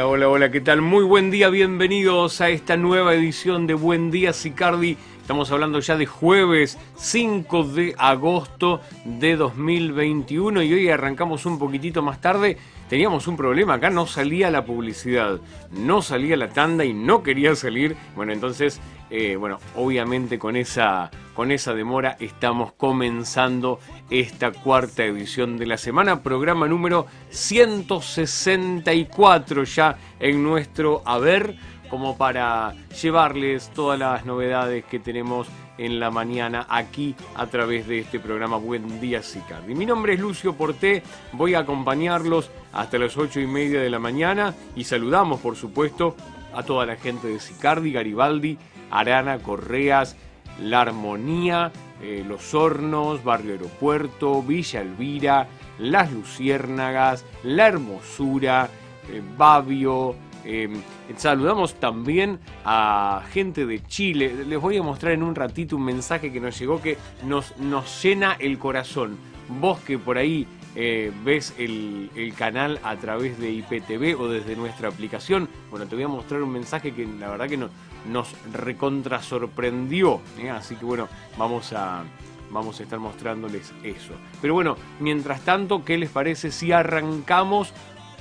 Hola, hola, hola, ¿qué tal? Muy buen día, bienvenidos a esta nueva edición de Buen Día Sicardi. Estamos hablando ya de jueves 5 de agosto de 2021 y hoy arrancamos un poquitito más tarde. Teníamos un problema, acá no salía la publicidad, no salía la tanda y no quería salir. Bueno, entonces, eh, bueno, obviamente con esa, con esa demora estamos comenzando esta cuarta edición de la semana, programa número 164 ya en nuestro haber como para llevarles todas las novedades que tenemos en la mañana aquí a través de este programa Buen Día Sicardi. Mi nombre es Lucio Porté, voy a acompañarlos hasta las ocho y media de la mañana y saludamos por supuesto a toda la gente de Sicardi, Garibaldi, Arana, Correas, La Armonía, eh, Los Hornos, Barrio Aeropuerto, Villa Elvira, Las Luciérnagas, La Hermosura, eh, Babio, eh, saludamos también a gente de Chile. Les voy a mostrar en un ratito un mensaje que nos llegó que nos, nos llena el corazón. Vos que por ahí eh, ves el, canal a través de IPTV o desde nuestra aplicación, bueno, te voy a mostrar un mensaje que la verdad que no, nos recontra sorprendió. ¿eh? Así que bueno, vamos a, vamos a estar mostrándoles eso. Pero bueno, mientras tanto, ¿qué les parece si arrancamos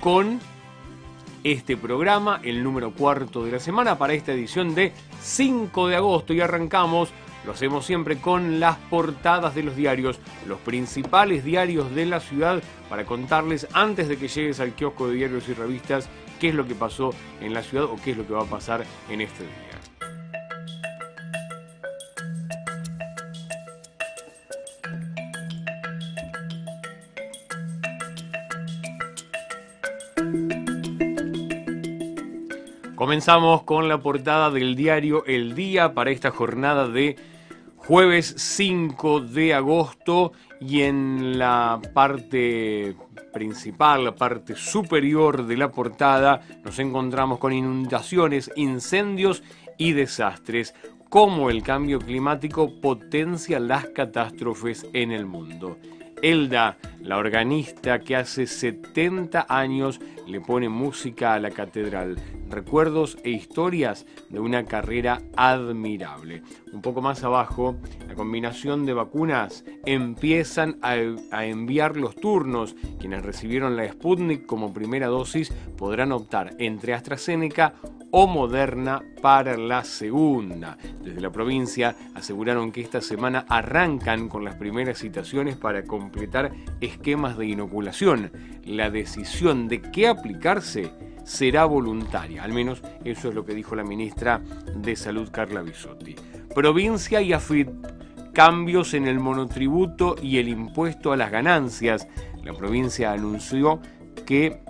con este programa, el número cuarto de la semana, para esta edición de 5 de agosto. Y arrancamos, lo hacemos siempre con las portadas de los diarios, los principales diarios de la ciudad, para contarles antes de que llegues al kiosco de diarios y revistas qué es lo que pasó en la ciudad o qué es lo que va a pasar en este día. Comenzamos con la portada del diario El Día para esta jornada de jueves 5 de agosto y en la parte principal, la parte superior de la portada, nos encontramos con inundaciones, incendios y desastres, cómo el cambio climático potencia las catástrofes en el mundo. Elda, la organista que hace 70 años le pone música a la catedral, recuerdos e historias de una carrera admirable. Un poco más abajo, la combinación de vacunas empiezan a, enviar los turnos. Quienes recibieron la Sputnik como primera dosis podrán optar entre AstraZeneca o Moderna para la segunda. Desde la provincia aseguraron que esta semana arrancan con las primeras citaciones para completar esquemas de inoculación. La decisión de qué aplicarse será voluntaria, al menos eso es lo que dijo la ministra de Salud Carla Bisotti. Provincia y AFIT, cambios en el monotributo y el impuesto a las ganancias. La provincia anunció que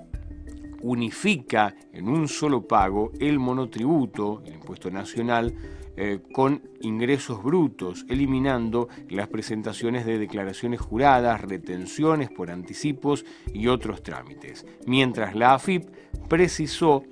unifica en un solo pago el monotributo, el impuesto nacional, eh, con ingresos brutos, eliminando las presentaciones de declaraciones juradas, retenciones por anticipos y otros trámites. Mientras la AFIP precisó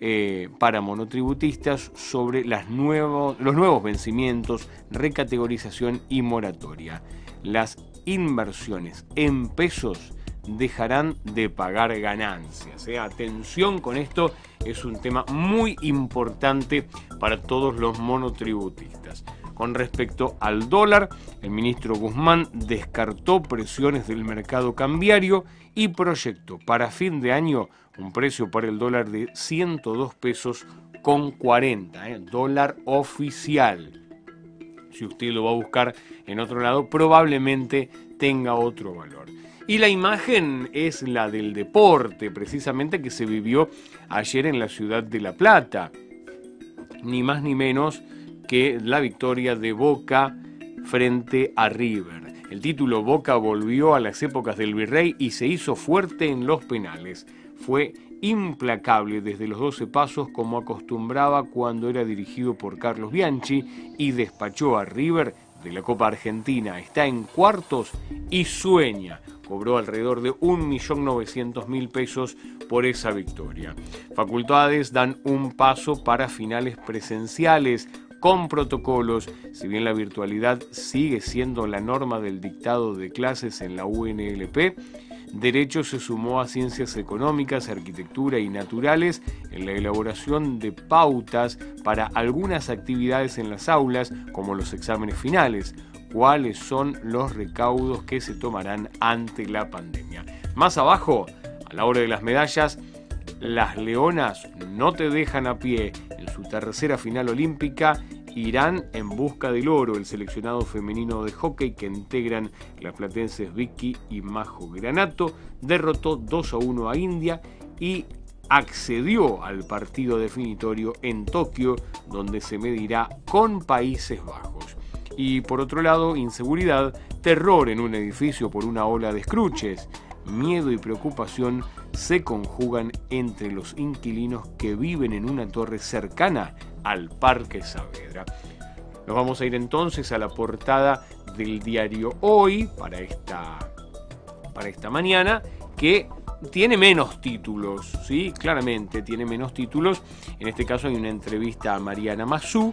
eh, para monotributistas sobre los nuevos vencimientos, recategorización y moratoria. Las inversiones en pesos dejarán de pagar ganancias. ¿eh? Atención con esto, es un tema muy importante para todos los monotributistas. Con respecto al dólar, el ministro Guzmán descartó presiones del mercado cambiario y proyectó para fin de año un precio para el dólar de 102 pesos con 40, ¿eh? dólar oficial. Si usted lo va a buscar en otro lado, probablemente tenga otro valor. Y la imagen es la del deporte, precisamente que se vivió ayer en la ciudad de La Plata. Ni más ni menos que la victoria de Boca frente a River. El título Boca volvió a las épocas del virrey y se hizo fuerte en los penales. Fue implacable desde los 12 pasos como acostumbraba cuando era dirigido por Carlos Bianchi y despachó a River la Copa Argentina. Está en cuartos y sueña cobró alrededor de 1.900.000 pesos por esa victoria. Facultades dan un paso para finales presenciales con protocolos, si bien la virtualidad sigue siendo la norma del dictado de clases en la UNLP, Derecho se sumó a Ciencias Económicas, Arquitectura y Naturales en la elaboración de pautas para algunas actividades en las aulas, como los exámenes finales. ¿Cuáles son los recaudos que se tomarán ante la pandemia? Más abajo, a la hora de las medallas, las Leonas no te dejan a pie en su tercera final olímpica irán en busca del oro, el seleccionado femenino de hockey que integran las platenses Vicky y Majo Granato, derrotó 2 a 1 a India y accedió al partido definitorio en Tokio, donde se medirá con Países Bajos. Y por otro lado, inseguridad, terror en un edificio por una ola de escruches, miedo y preocupación se conjugan entre los inquilinos que viven en una torre cercana al Parque Saavedra. Nos vamos a ir entonces a la portada del diario Hoy para esta, para esta mañana, que tiene menos títulos, ¿sí? Claramente tiene menos títulos. En este caso hay una entrevista a Mariana Mazú.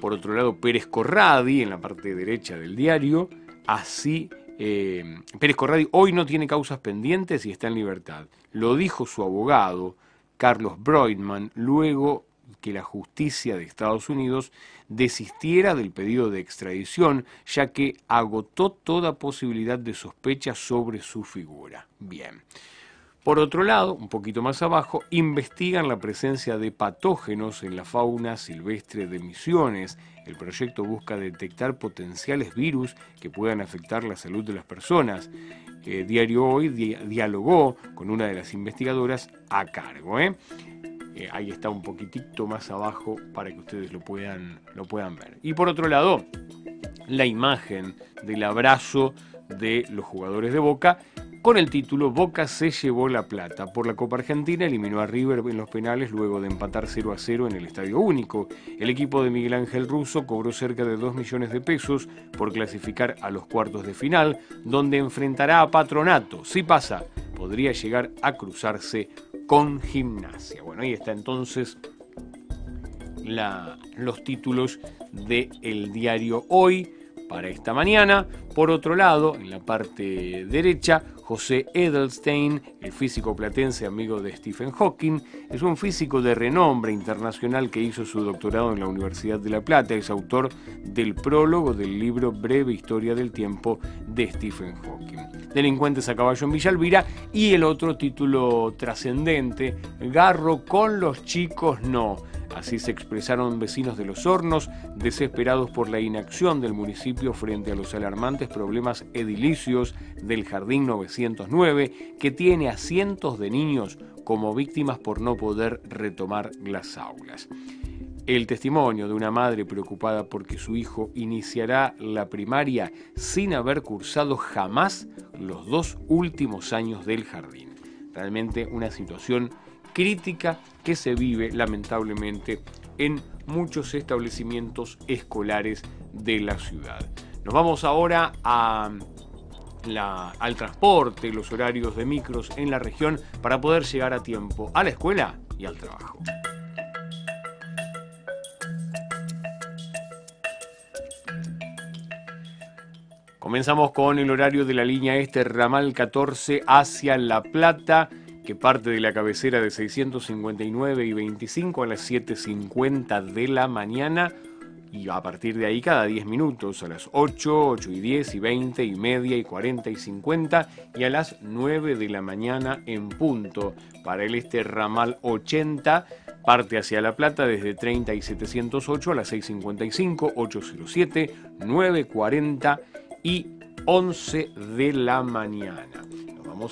Por otro lado, Pérez Corradi, en la parte derecha del diario. Así, eh, Pérez Corradi hoy no tiene causas pendientes y está en libertad. Lo dijo su abogado, Carlos Broidman, luego que la justicia de Estados Unidos desistiera del pedido de extradición, ya que agotó toda posibilidad de sospecha sobre su figura. Bien. Por otro lado, un poquito más abajo, investigan la presencia de patógenos en la fauna silvestre de Misiones. El proyecto busca detectar potenciales virus que puedan afectar la salud de las personas. Eh, Diario Hoy dialogó con una de las investigadoras a cargo. ¿eh? Eh, ahí está un poquitito más abajo para que ustedes lo puedan, lo puedan ver. Y por otro lado, la imagen del abrazo de los jugadores de Boca con el título Boca se llevó la plata. Por la Copa Argentina eliminó a River en los penales luego de empatar 0 a 0 en el Estadio Único. El equipo de Miguel Ángel Russo cobró cerca de 2 millones de pesos por clasificar a los cuartos de final, donde enfrentará a Patronato. Si pasa, podría llegar a cruzarse con gimnasia. Bueno, ahí está entonces los títulos del el diario Hoy para esta mañana. Por otro lado, en la parte derecha, José Edelstein, el físico platense amigo de Stephen Hawking, es un físico de renombre internacional que hizo su doctorado en la Universidad de La Plata. Es autor del prólogo del libro Breve Historia del Tiempo de Stephen Hawking. Delincuentes a caballo en Villalvira y el otro título trascendente, Garro con los chicos no. Así se expresaron vecinos de los hornos, desesperados por la inacción del municipio frente a los alarmantes problemas edilicios del Jardín 909, que tiene a cientos de niños como víctimas por no poder retomar las aulas. El testimonio de una madre preocupada porque su hijo iniciará la primaria sin haber cursado jamás los dos últimos años del jardín. Realmente una situación crítica que se vive lamentablemente en muchos establecimientos escolares de la ciudad. Nos vamos ahora al transporte, los horarios de micros en la región para poder llegar a tiempo a la escuela y al trabajo. Comenzamos con el horario de la línea este ramal 14 hacia La Plata, que parte de la cabecera de 659 y 25 a las 7.50 de la mañana y a partir de ahí cada 10 minutos, a las 8, 8 y 10 y 20 y media y 40 y 50 y a las 9 de la mañana en punto. Para el este ramal 80 parte hacia La Plata desde 30 y 708 a las 6.55, 807, 940 y 11 de la mañana.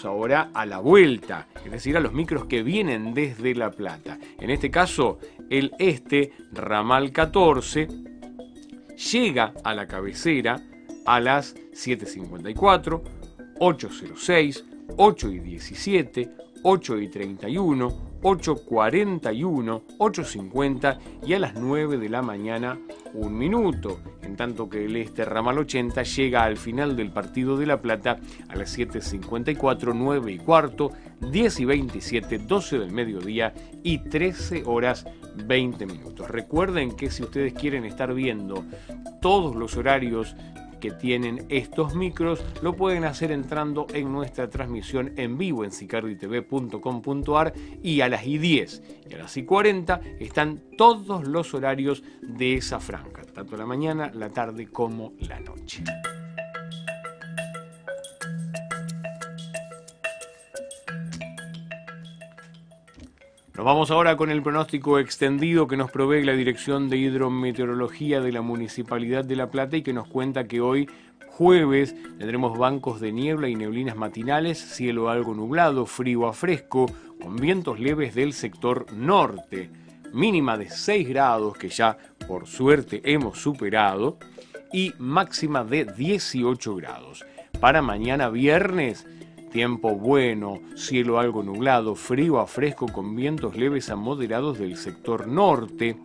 Ahora a la vuelta, es decir, a los micros que vienen desde La Plata. En este caso, el este, ramal 14, llega a la cabecera a las 7.54, 8.06, 8 y 17, 8 y 31, 8.41, 8.50 y a las 9 de la mañana un minuto, en tanto que el este ramal 80 llega al final del partido de La Plata a las 7.54, 9 y cuarto, 10 y 27, 12 del mediodía y 13 horas 20 minutos. Recuerden que si ustedes quieren estar viendo todos los horarios que tienen estos micros lo pueden hacer entrando en nuestra transmisión en vivo en sicarditv.com.ar y a las y 10 y a las y 40 están todos los horarios de esa franja, tanto la mañana, la tarde como la noche. Nos vamos ahora con el pronóstico extendido que nos provee la Dirección de Hidrometeorología de la Municipalidad de La Plata y que nos cuenta que hoy jueves tendremos bancos de niebla y neblinas matinales, cielo algo nublado, frío a fresco, con vientos leves del sector norte, mínima de 6 grados que ya por suerte hemos superado y máxima de 18 grados. Para mañana viernes Tiempo bueno, cielo algo nublado, frío a fresco con vientos leves a moderados del sector norte,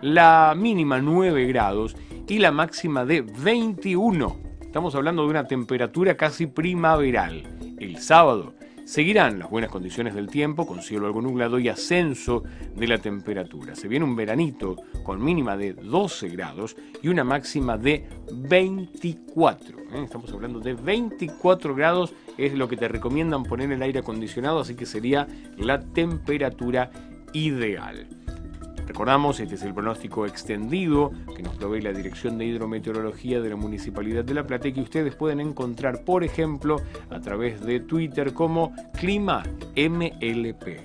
la mínima 9 grados y la máxima de 21. Estamos hablando de una temperatura casi primaveral. El sábado Seguirán las buenas condiciones del tiempo, con cielo algo nublado y ascenso de la temperatura. Se viene un veranito con mínima de 12 grados y una máxima de 24. ¿eh? Estamos hablando de 24 grados, es lo que te recomiendan poner el aire acondicionado, así que sería la temperatura ideal. Recordamos, este es el pronóstico extendido que nos provee la Dirección de Hidrometeorología de la Municipalidad de La Plata y que ustedes pueden encontrar, por ejemplo, a través de Twitter como Clima MLP.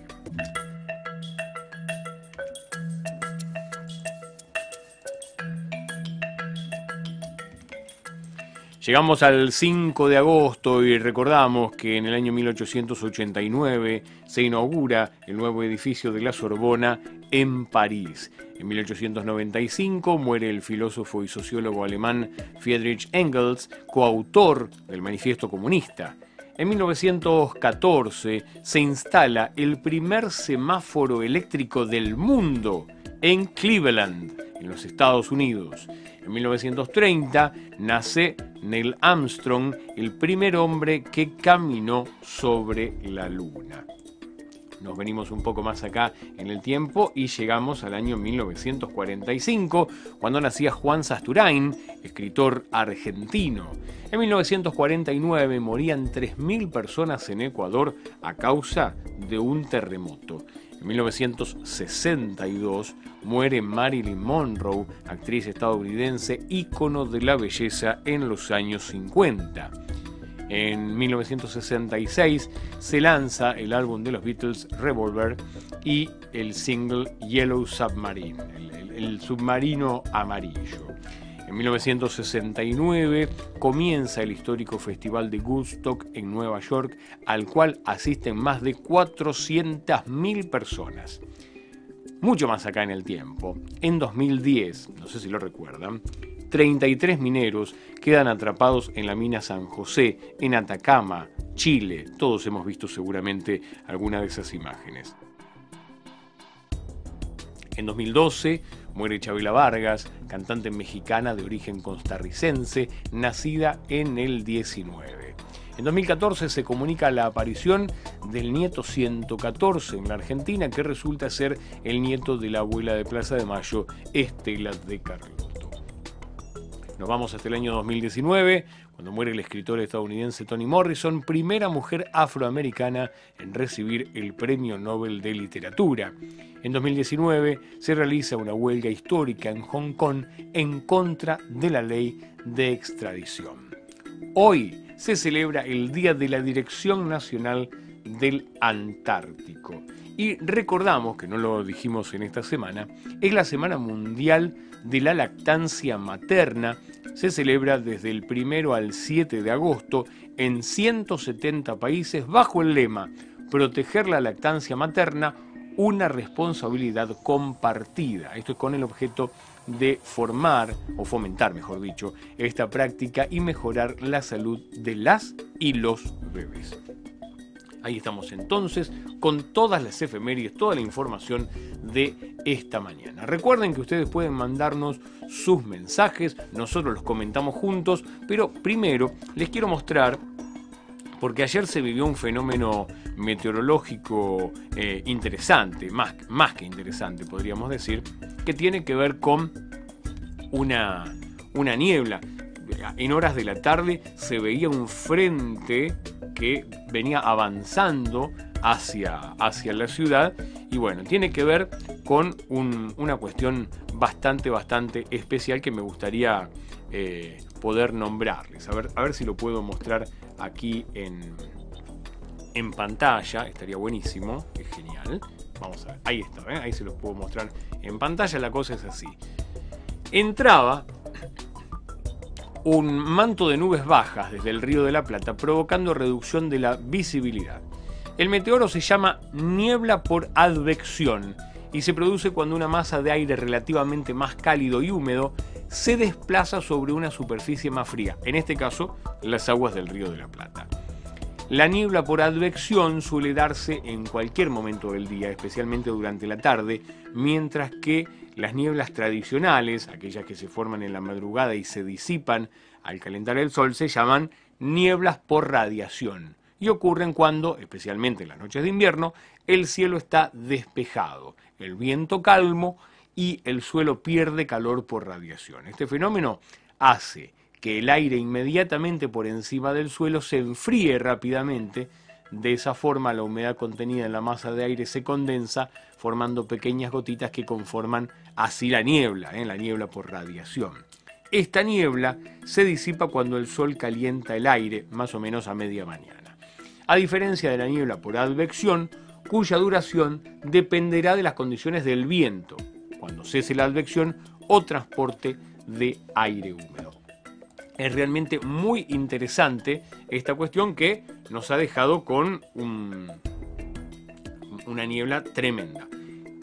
Llegamos al 5 de agosto y recordamos que en el año 1889 se inaugura el nuevo edificio de la Sorbona en París. En 1895 muere el filósofo y sociólogo alemán Friedrich Engels, coautor del Manifiesto Comunista. En 1914 se instala el primer semáforo eléctrico del mundo en Cleveland, en los Estados Unidos. En 1930 nace Neil Armstrong, el primer hombre que caminó sobre la Luna nos venimos un poco más acá en el tiempo y llegamos al año 1945, cuando nacía Juan Sasturain, escritor argentino. En 1949 morían 3.000 personas en Ecuador a causa de un terremoto. En 1962 muere Marilyn Monroe, actriz estadounidense, ícono de la belleza en los años 50. En 1966 se lanza el álbum de los Beatles Revolver y el single Yellow Submarine, el, submarino amarillo. En 1969 comienza el histórico Festival de Woodstock en Nueva York, al cual asisten más de 400.000 personas. Mucho más acá en el tiempo. En 2010, no sé si lo recuerdan, 33 mineros quedan atrapados en la mina San José, en Atacama, Chile. Todos hemos visto seguramente alguna de esas imágenes. En 2012 muere Chabela Vargas, cantante mexicana de origen costarricense, nacida en el 19. En 2014 se comunica la aparición del nieto 114 en la Argentina, que resulta ser el nieto de la abuela de Plaza de Mayo, Estela de Carlos. Nos vamos hasta el año 2019, cuando muere el escritor estadounidense Toni Morrison, primera mujer afroamericana en recibir el Premio Nobel de Literatura. En 2019 se realiza una huelga histórica en Hong Kong en contra de la ley de extradición. Hoy se celebra el Día de la Dirección Nacional del Antártico. Y recordamos, que no lo dijimos en esta semana, es la Semana Mundial de la Lactancia Materna. Se celebra desde el 1 al 7 de agosto en 170 países bajo el lema Proteger la lactancia materna, una responsabilidad compartida. Esto es con el objeto de formar, o fomentar mejor dicho, esta práctica y mejorar la salud de las y los bebés. Ahí estamos entonces con todas las efemérides, toda la información de esta mañana. Recuerden que ustedes pueden mandarnos sus mensajes, nosotros los comentamos juntos, pero primero les quiero mostrar, porque ayer se vivió un fenómeno meteorológico eh, interesante, más, más que interesante podríamos decir, que tiene que ver con una, una niebla en horas de la tarde se veía un frente que venía avanzando hacia, hacia la ciudad y bueno, tiene que ver con una cuestión bastante, bastante especial que me gustaría eh, poder nombrarles. A ver, a ver si lo puedo mostrar aquí en, en pantalla, estaría buenísimo, es genial. Vamos a ver, ahí está, ¿eh? ahí se los puedo mostrar en pantalla, la cosa es así. Entraba un manto de nubes bajas desde el río de la Plata, provocando reducción de la visibilidad. El meteoro se llama niebla por advección y se produce cuando una masa de aire relativamente más cálido y húmedo se desplaza sobre una superficie más fría, en este caso las aguas del río de la Plata. La niebla por advección suele darse en cualquier momento del día, especialmente durante la tarde, mientras que las nieblas tradicionales, aquellas que se forman en la madrugada y se disipan al calentar el sol, se llaman nieblas por radiación y ocurren cuando, especialmente en las noches de invierno, el cielo está despejado, el viento calmo y el suelo pierde calor por radiación. Este fenómeno hace que el aire inmediatamente por encima del suelo se enfríe rápidamente, de esa forma la humedad contenida en la masa de aire se condensa formando pequeñas gotitas que conforman así la niebla, ¿eh? la niebla por radiación. Esta niebla se disipa cuando el sol calienta el aire, más o menos a media mañana a diferencia de la niebla por advección, cuya duración dependerá de las condiciones del viento, cuando cese la advección o transporte de aire húmedo. Es realmente muy interesante esta cuestión que nos ha dejado con una niebla tremenda,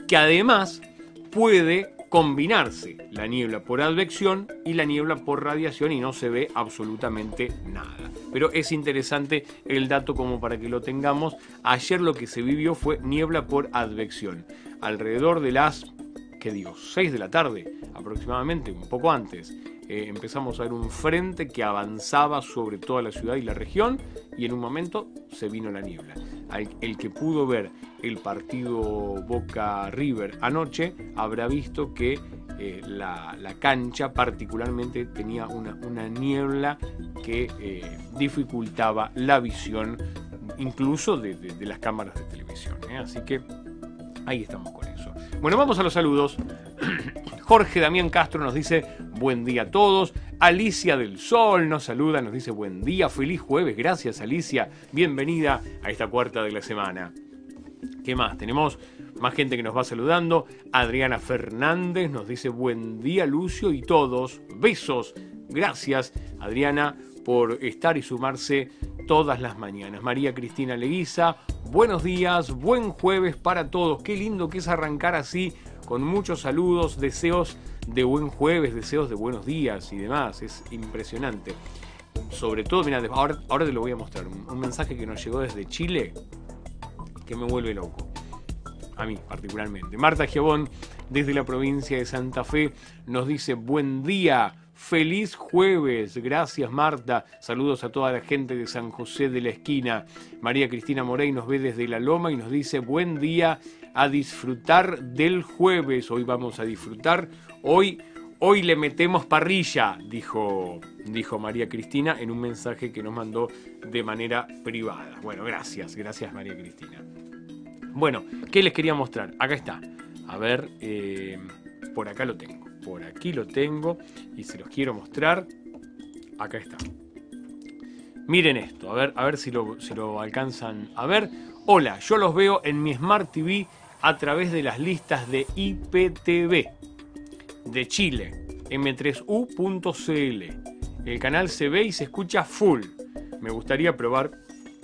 que además puede combinarse la niebla por advección y la niebla por radiación y no se ve absolutamente nada. Pero es interesante el dato como para que lo tengamos. Ayer lo que se vivió fue niebla por advección. Alrededor de las, ¿qué digo? 6 de la tarde aproximadamente, un poco antes. Eh, empezamos a ver un frente que avanzaba sobre toda la ciudad y la región y en un momento se vino la niebla. El que pudo ver el partido Boca River anoche habrá visto que eh, la, cancha particularmente tenía una, niebla que eh, dificultaba la visión incluso de, las cámaras de televisión. Así que ahí estamos con. Bueno, vamos a los saludos. Jorge Damián Castro nos dice buen día a todos. Alicia del Sol nos saluda, nos dice buen día, feliz jueves. Gracias Alicia, bienvenida a esta cuarta de la semana. ¿Qué más? Tenemos más gente que nos va saludando. Adriana Fernández nos dice buen día Lucio y todos. Besos. Gracias Adriana por estar y sumarse todas las mañanas. María Cristina Leguiza, buenos días, buen jueves para todos. Qué lindo que es arrancar así con muchos saludos, deseos de buen jueves, deseos de buenos días y demás. Es impresionante. Sobre todo, mira, ahora, te lo voy a mostrar. un mensaje que nos llegó desde Chile que me vuelve loco. A mí particularmente. Marta Giabón, desde la provincia de Santa Fe, nos dice buen día. Feliz jueves, gracias Marta. Saludos a toda la gente de San José de la Esquina. María Cristina Morey nos ve desde La Loma y nos dice buen día a disfrutar del jueves. Hoy vamos a disfrutar. Hoy, hoy le metemos parrilla, dijo, dijo María Cristina en un mensaje que nos mandó de manera privada. Bueno, gracias, gracias María Cristina. Bueno, ¿qué les quería mostrar? Acá está. A ver, eh, por acá lo tengo. Por aquí lo tengo y se los quiero mostrar. Acá está. Miren esto, a ver, a ver si lo, si lo alcanzan a ver. Hola, yo los veo en mi Smart TV a través de las listas de IPTV de Chile, m3u.cl. El canal se ve y se escucha full. Me gustaría probar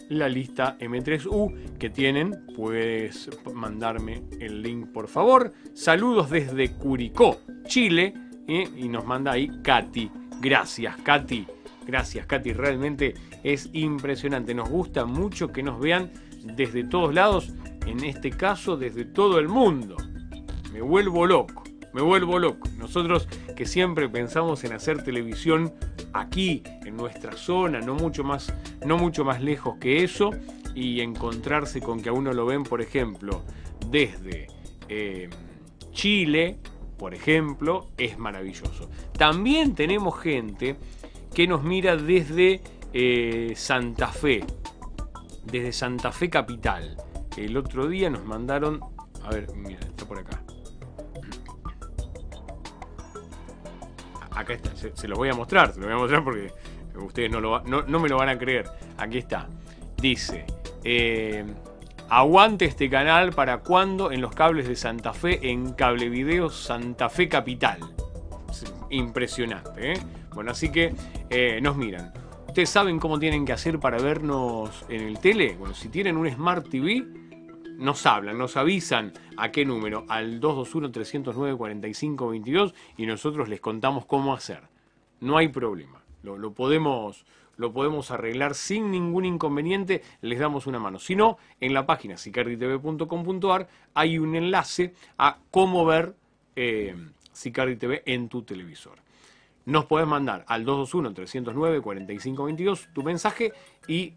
la lista M3U que tienen. Puedes mandarme el link por favor. Saludos desde Curicó, Chile. ¿eh? Y nos manda ahí Katy. Gracias, Katy. Gracias, Katy. Realmente es impresionante. Nos gusta mucho que nos vean desde todos lados. En este caso, desde todo el mundo. Me vuelvo loco. Me vuelvo loco. Nosotros que siempre pensamos en hacer televisión aquí, en nuestra zona, no mucho más, no mucho más lejos que eso, y encontrarse con que a uno lo ven, por ejemplo, desde eh, Chile, por ejemplo, es maravilloso. También tenemos gente que nos mira desde eh, Santa Fe, desde Santa Fe Capital. El otro día nos mandaron, a ver, mira, está por acá. Acá está, se, lo voy a mostrar, se lo voy a mostrar porque ustedes no, lo, no, me lo van a creer. Aquí está. Dice, eh, aguante este canal para cuando en los cables de Santa Fe en Cable Video Santa Fe Capital. Impresionante, ¿eh? Bueno, así que eh, nos miran. ¿Ustedes saben cómo tienen que hacer para vernos en el tele? Bueno, si tienen un Smart TV, nos hablan, nos avisan a qué número, al 221-309-4522 y nosotros les contamos cómo hacer. No hay problema, lo, podemos, lo podemos arreglar sin ningún inconveniente, les damos una mano. Si no, en la página sicarditv.com.ar hay un enlace a cómo ver eh, en tu televisor nos puedes mandar al 221-309-4522 tu mensaje y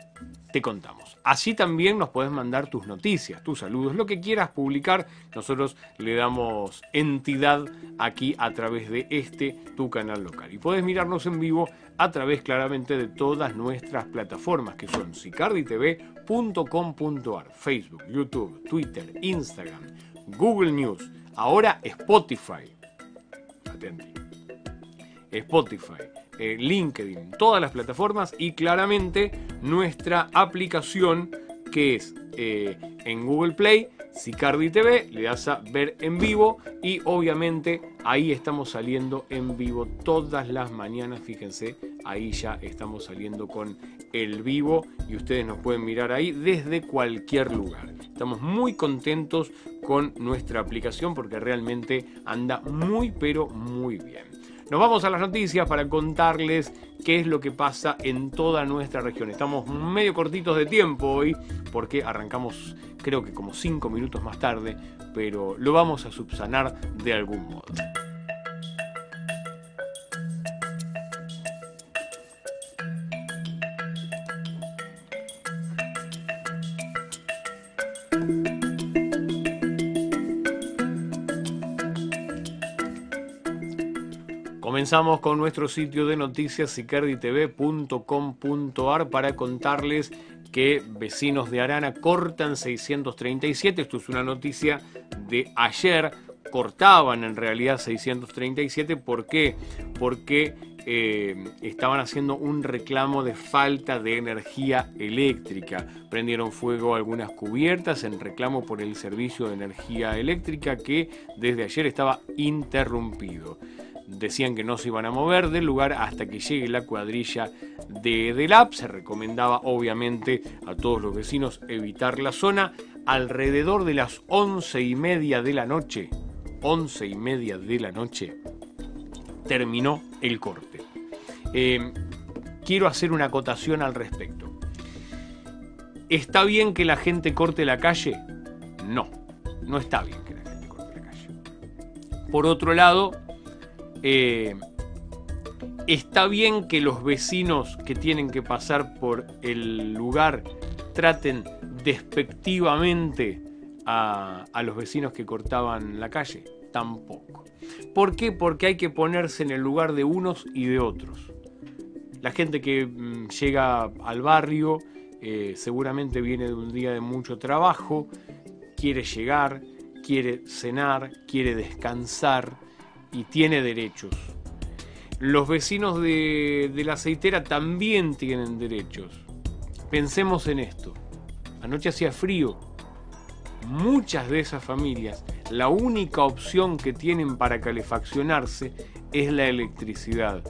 te contamos. Así también nos puedes mandar tus noticias, tus saludos, lo que quieras publicar. Nosotros le damos entidad aquí a través de este tu canal local. Y puedes mirarnos en vivo a través claramente de todas nuestras plataformas que son sicarditv.com.ar, Facebook, YouTube, Twitter, Instagram, Google News, ahora Spotify. Atenti. Spotify, eh, LinkedIn, todas las plataformas y claramente nuestra aplicación que es eh, en Google Play, Sicardi TV, le das a ver en vivo y obviamente ahí estamos saliendo en vivo todas las mañanas, fíjense, ahí ya estamos saliendo con el vivo y ustedes nos pueden mirar ahí desde cualquier lugar. Estamos muy contentos con nuestra aplicación porque realmente anda muy pero muy bien. Nos vamos a las noticias para contarles qué es lo que pasa en toda nuestra región. Estamos medio cortitos de tiempo hoy porque arrancamos creo que como cinco minutos más tarde, pero lo vamos a subsanar de algún modo. Comenzamos con nuestro sitio de noticias sicarditv.com.ar para contarles que vecinos de Arana cortan 637. Esto es una noticia de ayer. Cortaban en realidad 637. ¿Por qué? Porque eh, estaban haciendo un reclamo de falta de energía eléctrica. Prendieron fuego algunas cubiertas en reclamo por el servicio de energía eléctrica que desde ayer estaba interrumpido decían que no se iban a mover del lugar hasta que llegue la cuadrilla de DELAP. Se recomendaba obviamente a todos los vecinos evitar la zona. Alrededor de las once y media de la noche, once y media de la noche, terminó el corte. Em, quiero hacer una acotación al respecto. ¿Está bien que la gente corte la calle? No, no está bien que la gente corte la calle. Por otro lado, eh, está bien que los vecinos que tienen que pasar por el lugar traten despectivamente a, los vecinos que cortaban la calle. Tampoco. ¿Por qué? Porque hay que ponerse en el lugar de unos y de otros. La gente que mm, llega al barrio eh, seguramente viene de un día de mucho trabajo, quiere llegar, quiere cenar, quiere descansar y tiene derechos. Los vecinos de, la aceitera también tienen derechos. Pensemos en esto. Anoche hacía frío. Muchas de esas familias, la única opción que tienen para calefaccionarse es la electricidad.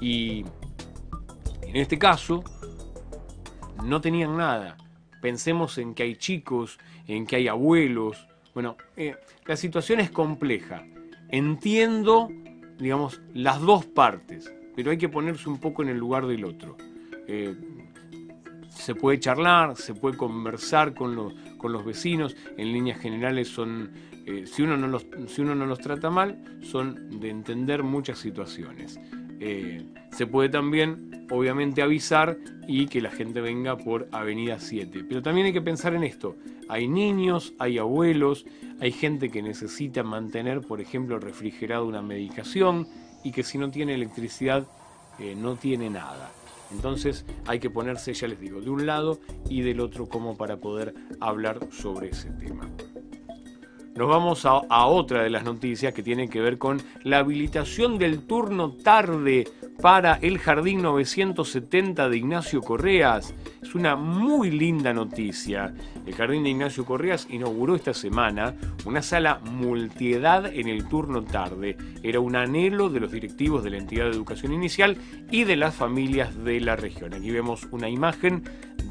Y en este caso, no tenían nada. Pensemos en que hay chicos, en que hay abuelos. Bueno, eh, la situación es compleja. Entiendo, digamos, las dos partes, pero hay que ponerse un poco en el lugar del otro. Eh, se puede charlar, se puede conversar con, los vecinos, en líneas generales son, eh, si, uno no los, si uno no los trata mal, son de entender muchas situaciones. Eh, se puede también, obviamente, avisar y que la gente venga por Avenida 7. Pero también hay que pensar en esto. Hay niños, hay abuelos, hay gente que necesita mantener, por ejemplo, refrigerada una medicación y que si no tiene electricidad eh, no tiene nada. Entonces hay que ponerse, ya les digo, de un lado y del otro como para poder hablar sobre ese tema. Nos vamos a, otra de las noticias que tiene que ver con la habilitación del turno tarde para el Jardín 970 de Ignacio Correas. Es una muy linda noticia. El Jardín de Ignacio Correas inauguró esta semana una sala multiedad en el turno tarde. Era un anhelo de los directivos de la entidad de educación inicial y de las familias de la región. Aquí vemos una imagen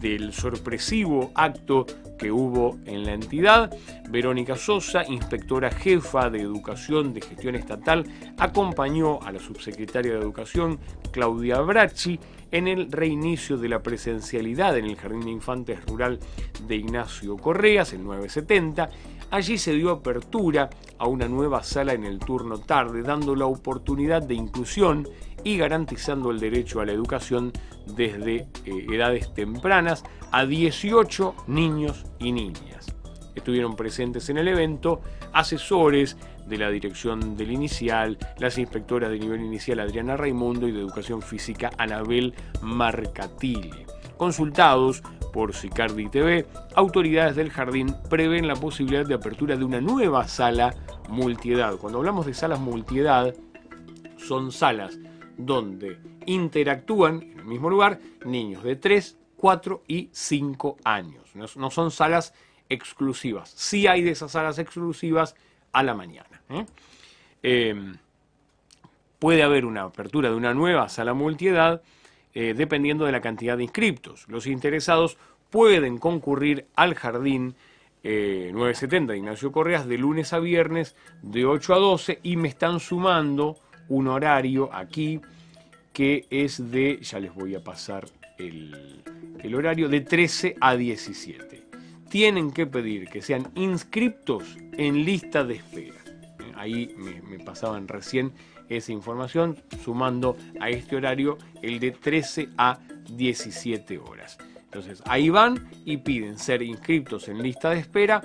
del sorpresivo acto que hubo en la entidad. Verónica Sosa, inspectora jefa de Educación de Gestión Estatal, acompañó a la subsecretaria de Educación, Claudia Bracci, en el reinicio de la presencialidad en el Jardín de Infantes Rural de Ignacio Correas, el 970. Allí se dio apertura a una nueva sala en el turno tarde, dando la oportunidad de inclusión y garantizando el derecho a la educación desde eh, edades tempranas a 18 niños y niñas. Estuvieron presentes en el evento asesores de la dirección del inicial, las inspectoras de nivel inicial Adriana Raimundo y de educación física Anabel Marcatile. Consultados por Sicardi TV, autoridades del jardín prevén la posibilidad de apertura de una nueva sala multiedad. Cuando hablamos de salas multiedad, son salas donde interactúan en el mismo lugar niños de 3, 4 y 5 años. No, son salas exclusivas. Sí hay de esas salas exclusivas a la mañana. ¿eh? Em, puede haber una apertura de una nueva sala multiedad eh, dependiendo de la cantidad de inscriptos. Los interesados pueden concurrir al jardín 970 eh, de Ignacio Correas de lunes a viernes de 8 a 12 y me están sumando un horario aquí que es de, ya les voy a pasar el, horario, de 13 a 17. Tienen que pedir que sean inscriptos en lista de espera. Eh, ahí me, me pasaban recién esa información, sumando a este horario el de 13 a 17 horas. Entonces ahí van y piden ser inscriptos en lista de espera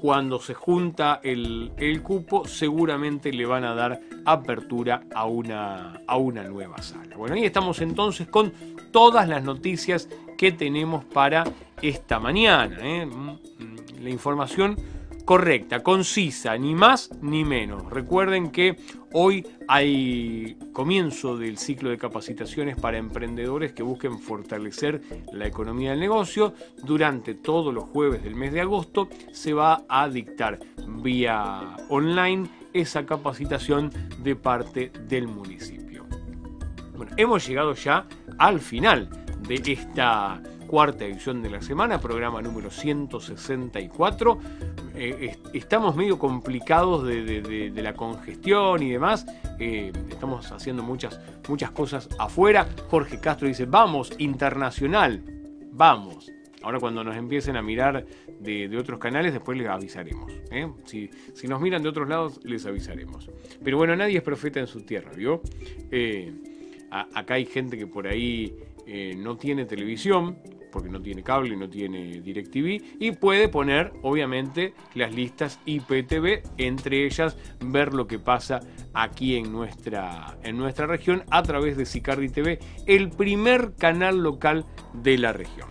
cuando se junta el, cupo, seguramente le van a dar apertura a una, a una nueva sala. Bueno, ahí estamos entonces con todas las noticias que tenemos para esta mañana. ¿eh? Mm, la información correcta, concisa, ni más ni menos. Recuerden que hoy hay comienzo del ciclo de capacitaciones para emprendedores que busquen fortalecer la economía del negocio. Durante todos los jueves del mes de agosto se va a dictar vía online esa capacitación de parte del municipio. Bueno, hemos llegado ya al final de esta cuarta edición de la semana, programa número 164. Eh, estamos medio complicados de, la congestión y demás. Eh, estamos haciendo muchas, muchas cosas afuera. Jorge Castro dice, vamos, internacional, vamos. Ahora cuando nos empiecen a mirar de, otros canales, después les avisaremos. ¿eh? Si, si, nos miran de otros lados, les avisaremos. Pero bueno, nadie es profeta en su tierra, ¿vio? acá hay gente que por ahí no tiene televisión, porque no tiene cable, no tiene DirecTV, y puede poner, obviamente, las listas IPTV, entre ellas ver lo que pasa aquí en nuestra, en nuestra región a través de Sicardi TV, el primer canal local de la región.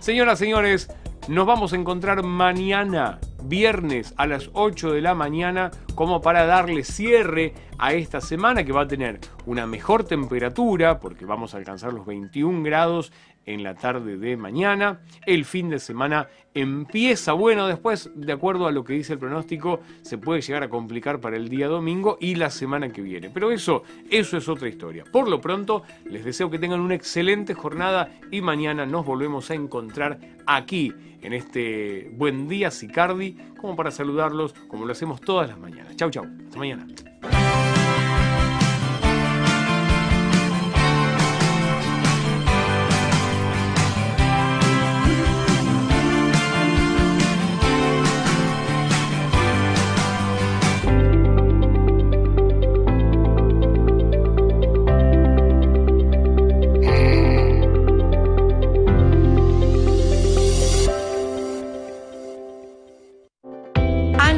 Señoras, señores, nos vamos a encontrar mañana, viernes a las 8 de la mañana, como para darle cierre a esta semana que va a tener una mejor temperatura, porque vamos a alcanzar los 21 grados en la tarde de mañana. El fin de semana empieza bueno, después, de acuerdo a lo que dice el pronóstico, se puede llegar a complicar para el día domingo y la semana que viene. Pero eso, eso es otra historia. Por lo pronto, les deseo que tengan una excelente jornada y mañana nos volvemos a encontrar aquí en este buen día Sicardi, como para saludarlos, como lo hacemos todas las mañanas. Chau, chau. Hasta mañana.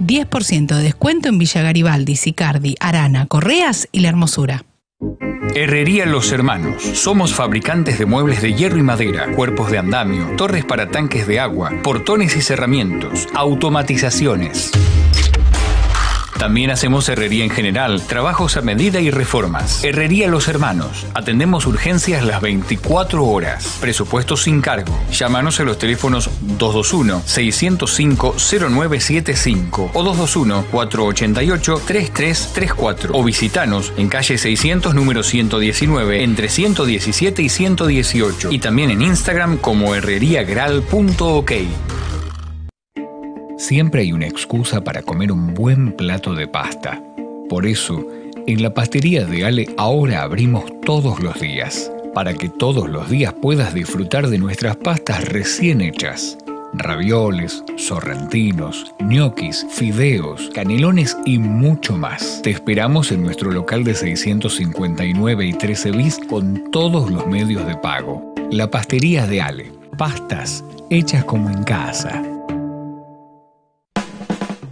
10% de descuento en Villa Garibaldi, Sicardi, Arana, Correas y La Hermosura. Herrería Los Hermanos. Somos fabricantes de muebles de hierro y madera, cuerpos de andamio, torres para tanques de agua, portones y cerramientos, automatizaciones. También hacemos herrería en general, trabajos a medida y reformas. Herrería Los Hermanos. Atendemos urgencias las 24 horas. Presupuesto sin cargo. Llámanos a los teléfonos 221-605-0975 o 221-488-3334 o visitanos en calle 600 número 119 entre 117 y 118 y también en Instagram como herreriagral.ok. Siempre hay una excusa para comer un buen plato de pasta. Por eso, en la pastería de Ale ahora abrimos todos los días, para que todos los días puedas disfrutar de nuestras pastas recién hechas. Ravioles, sorrentinos, ñoquis, fideos, canelones y mucho más. Te esperamos en nuestro local de 659 y 13 bis con todos los medios de pago. La pastería de Ale. Pastas hechas como en casa.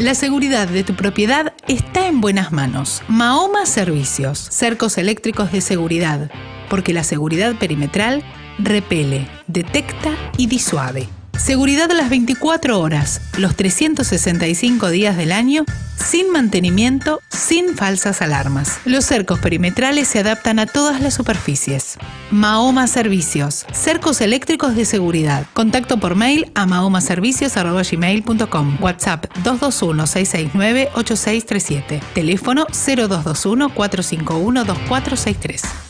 La seguridad de tu propiedad está en buenas manos. Mahoma Servicios, cercos eléctricos de seguridad, porque la seguridad perimetral repele, detecta y disuade. Seguridad las 24 horas, los 365 días del año, sin mantenimiento, sin falsas alarmas. Los cercos perimetrales se adaptan a todas las superficies. Mahoma Servicios, cercos eléctricos de seguridad. Contacto por mail a mahomaservicios.gmail.com. WhatsApp 221-669-8637. Teléfono 0221-451-2463.